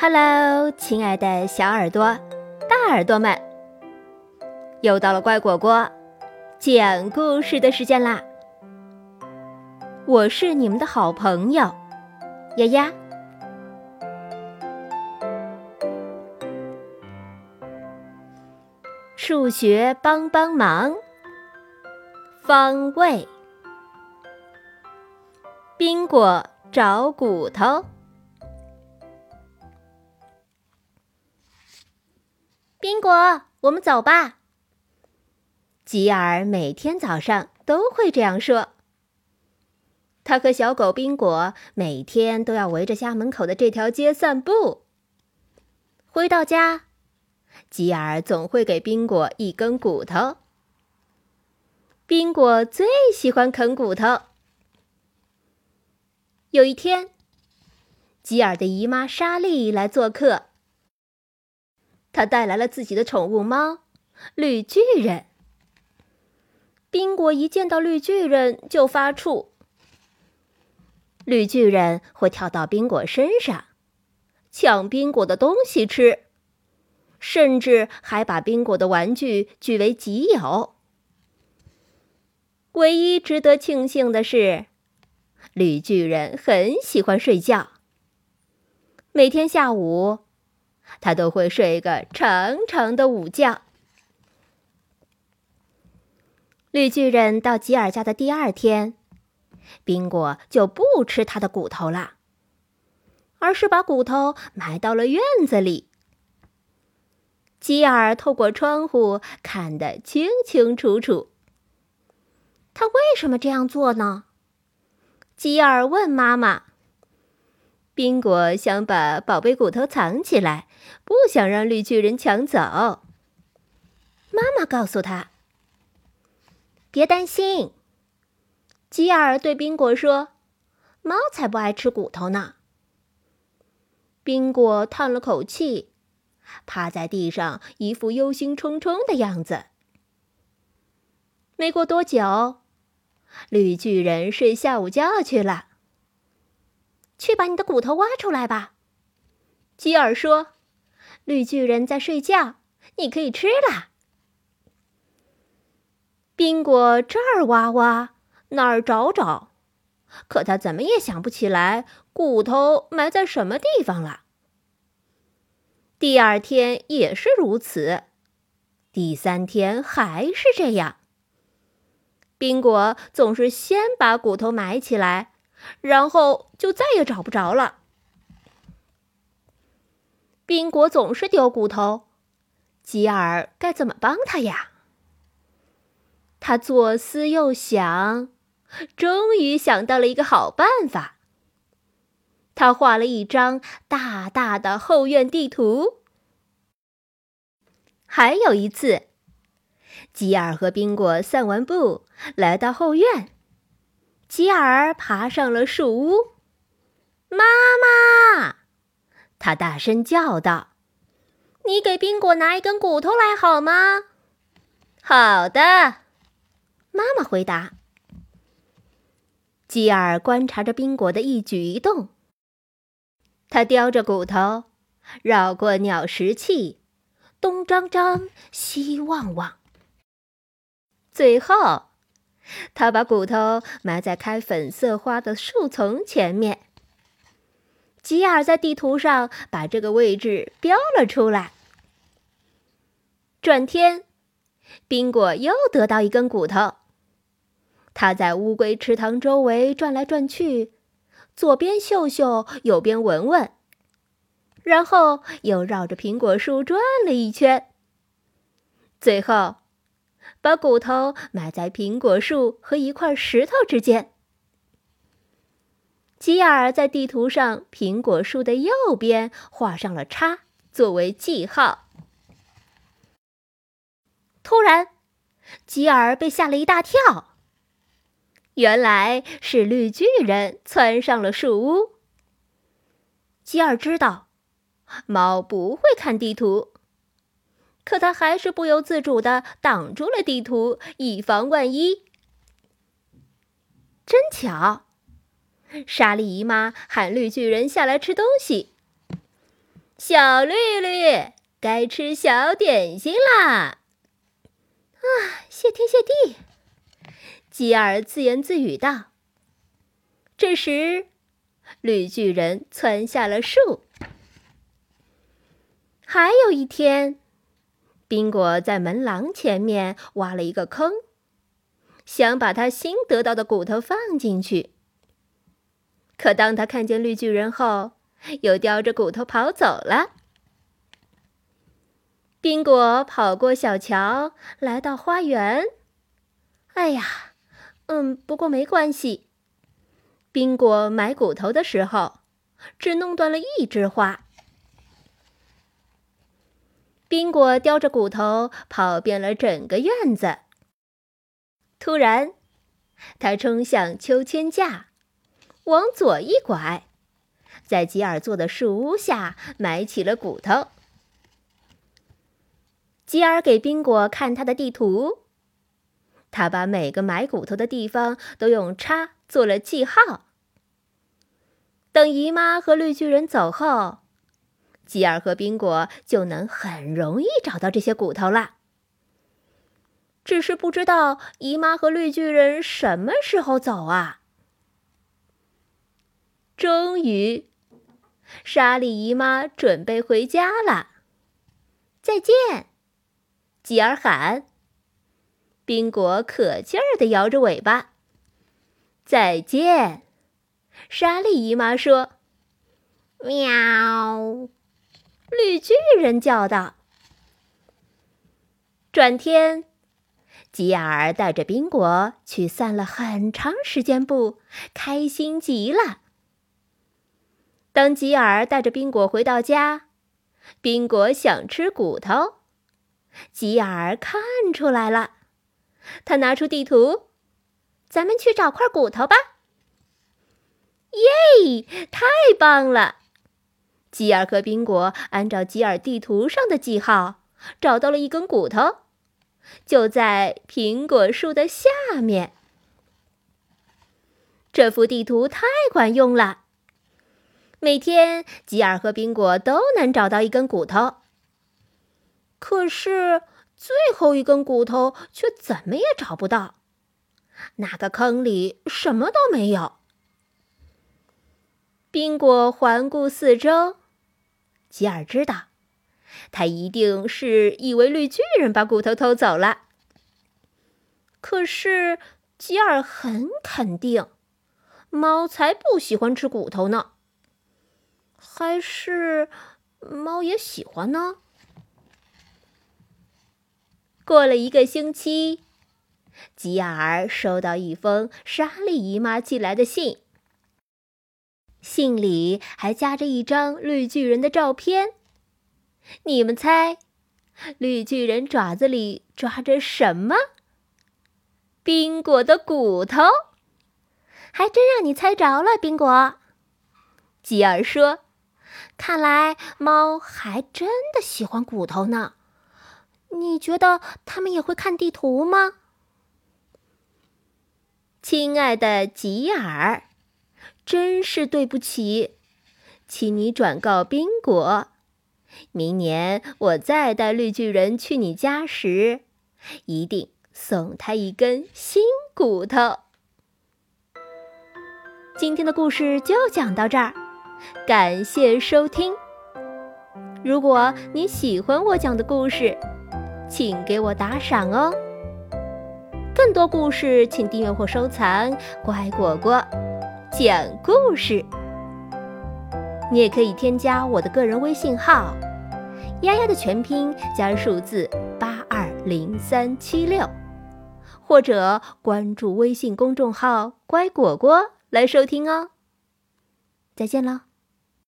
Hello，亲爱的小耳朵、大耳朵们，又到了乖果果讲故事的时间啦！我是你们的好朋友丫丫。数学帮帮忙，方位，宾果找骨头。宾果，我们走吧。吉尔每天早上都会这样说。他和小狗宾果每天都要围着家门口的这条街散步。回到家，吉尔总会给宾果一根骨头。宾果最喜欢啃骨头。有一天，吉尔的姨妈莎莉来做客。他带来了自己的宠物猫，绿巨人。宾果一见到绿巨人就发怵。绿巨人会跳到宾果身上，抢宾果的东西吃，甚至还把宾果的玩具据为己有。唯一值得庆幸的是，绿巨人很喜欢睡觉。每天下午。他都会睡个长长的午觉。绿巨人到吉尔家的第二天，宾果就不吃他的骨头了，而是把骨头埋到了院子里。吉尔透过窗户看得清清楚楚。他为什么这样做呢？吉尔问妈妈。宾果想把宝贝骨头藏起来，不想让绿巨人抢走。妈妈告诉他：“别担心。”吉尔对宾果说：“猫才不爱吃骨头呢。”宾果叹了口气，趴在地上，一副忧心忡忡的样子。没过多久，绿巨人睡下午觉去了。去把你的骨头挖出来吧，吉尔说：“绿巨人在睡觉，你可以吃了。”宾果这儿挖挖，那儿找找，可他怎么也想不起来骨头埋在什么地方了。第二天也是如此，第三天还是这样。宾果总是先把骨头埋起来。然后就再也找不着了。宾果总是丢骨头，吉尔该怎么帮他呀？他左思右想，终于想到了一个好办法。他画了一张大大的后院地图。还有一次，吉尔和宾果散完步，来到后院。吉尔爬上了树屋，妈妈，他大声叫道：“你给宾果拿一根骨头来好吗？”“好的。”妈妈回答。吉尔观察着宾果的一举一动，他叼着骨头，绕过鸟食器，东张张，西望望，最后。他把骨头埋在开粉色花的树丛前面。吉尔在地图上把这个位置标了出来。转天，宾果又得到一根骨头。他在乌龟池塘周围转来转去，左边嗅嗅，右边闻闻，然后又绕着苹果树转了一圈。最后。把骨头埋在苹果树和一块石头之间。吉尔在地图上苹果树的右边画上了叉，作为记号。突然，吉尔被吓了一大跳。原来是绿巨人窜上了树屋。吉尔知道，猫不会看地图。可他还是不由自主的挡住了地图，以防万一。真巧，莎莉姨妈喊绿巨人下来吃东西。小绿绿，该吃小点心啦！”啊，谢天谢地！吉尔自言自语道。这时，绿巨人窜下了树。还有一天，宾果在门廊前面挖了一个坑，想把他新得到的骨头放进去。可当他看见绿巨人后，又叼着骨头跑走了。宾果跑过小桥，来到花园。哎呀，嗯，不过没关系。宾果买骨头的时候，只弄断了一枝花。宾果叼着骨头跑遍了整个院子。突然，他冲向秋千架，往左一拐，在吉尔做的树屋下埋起了骨头。吉尔给宾果看他的地图，他把每个埋骨头的地方都用叉做了记号。等姨妈和绿巨人走后。吉尔和宾果就能很容易找到这些骨头了。只是不知道姨妈和绿巨人什么时候走啊？终于，莎莉姨妈准备回家了。再见，吉尔喊。宾果可劲儿地摇着尾巴。再见，莎莉姨妈说：“喵。”绿巨人叫道：“转天，吉尔带着宾果去散了很长时间步，开心极了。当吉尔带着宾果回到家，宾果想吃骨头，吉尔看出来了，他拿出地图：“咱们去找块骨头吧！”耶，太棒了！吉尔和宾果按照吉尔地图上的记号找到了一根骨头，就在苹果树的下面。这幅地图太管用了，每天吉尔和宾果都能找到一根骨头。可是最后一根骨头却怎么也找不到，那个坑里什么都没有。宾果环顾四周。吉尔知道，他一定是以为绿巨人把骨头偷走了。可是吉尔很肯定，猫才不喜欢吃骨头呢。还是猫也喜欢呢？过了一个星期，吉尔收到一封莎莉姨妈寄来的信。信里还夹着一张绿巨人的照片，你们猜，绿巨人爪子里抓着什么？冰果的骨头，还真让你猜着了，宾果。吉尔说：“看来猫还真的喜欢骨头呢。你觉得它们也会看地图吗？”亲爱的吉尔。真是对不起，请你转告宾果，明年我再带绿巨人去你家时，一定送他一根新骨头。今天的故事就讲到这儿，感谢收听。如果你喜欢我讲的故事，请给我打赏哦。更多故事，请订阅或收藏。乖果果。讲故事，你也可以添加我的个人微信号“丫丫”的全拼加数字八二零三七六，或者关注微信公众号“乖果果”来收听哦。再见了。